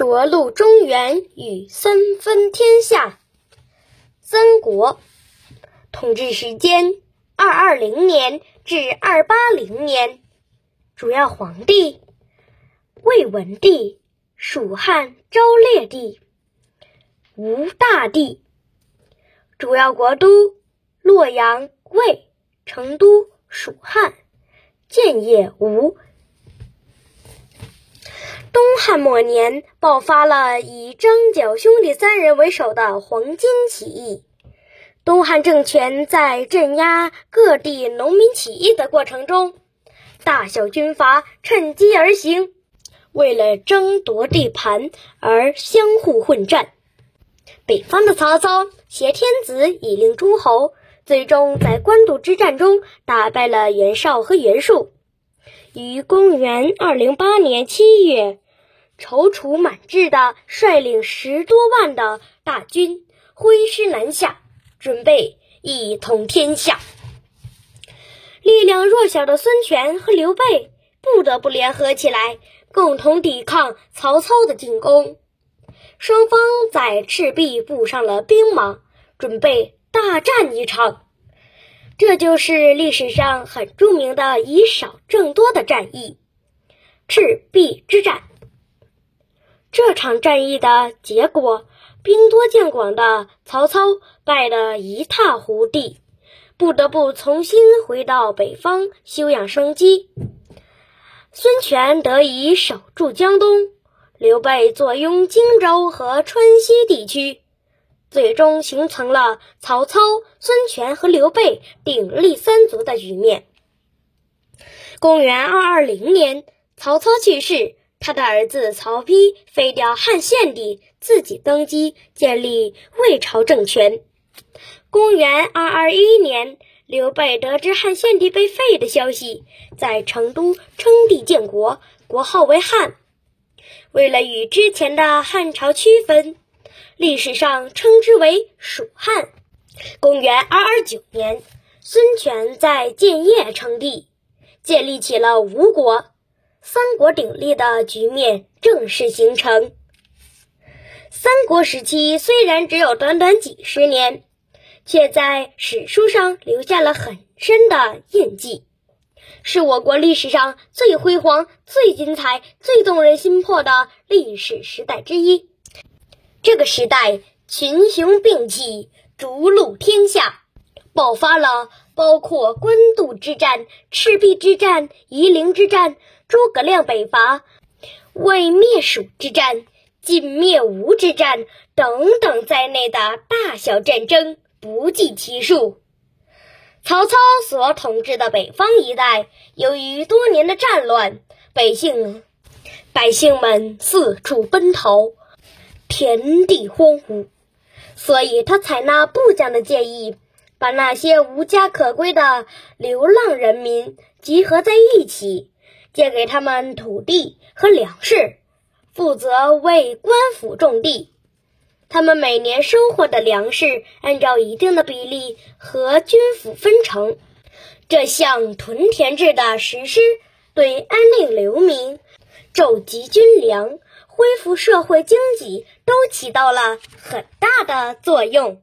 着陆中原与三分天下。三国统治时间：二二零年至二八零年。主要皇帝：魏文帝、蜀汉昭烈帝、吴大帝。主要国都：洛阳、魏、成都、蜀汉、建业、吴。汉末年，爆发了以张角兄弟三人为首的黄巾起义。东汉政权在镇压各地农民起义的过程中，大小军阀趁机而行，为了争夺地盘而相互混战。北方的曹操挟天子以令诸侯，最终在官渡之战中打败了袁绍和袁术。于公元二零八年七月，踌躇满志的率领十多万的大军挥师南下，准备一统天下。力量弱小的孙权和刘备不得不联合起来，共同抵抗曹操的进攻。双方在赤壁布上了兵马，准备大战一场。这就是历史上很著名的以少胜多的战役——赤壁之战。这场战役的结果，兵多将广的曹操败得一塌糊涂，不得不重新回到北方休养生息。孙权得以守住江东，刘备坐拥荆州和川西地区。最终形成了曹操、孙权和刘备鼎立三足的局面。公元二二零年，曹操去世，他的儿子曹丕废掉汉献帝，自己登基，建立魏朝政权。公元二二一年，刘备得知汉献帝被废的消息，在成都称帝建国，国号为汉。为了与之前的汉朝区分。历史上称之为蜀汉。公元二二九年，孙权在建业称帝，建立起了吴国，三国鼎立的局面正式形成。三国时期虽然只有短短几十年，却在史书上留下了很深的印记，是我国历史上最辉煌、最精彩、最动人心魄的历史时代之一。这个时代，群雄并起，逐鹿天下，爆发了包括官渡之战、赤壁之战、夷陵之战、诸葛亮北伐、魏灭蜀之战、晋灭吴之战等等在内的大小战争不计其数。曹操所统治的北方一带，由于多年的战乱，百姓百姓们四处奔逃。田地荒芜，所以他采纳部将的建议，把那些无家可归的流浪人民集合在一起，借给他们土地和粮食，负责为官府种地。他们每年收获的粮食按照一定的比例和军府分成。这项屯田制的实施，对安令流民、召集军粮。恢复社会经济都起到了很大的作用。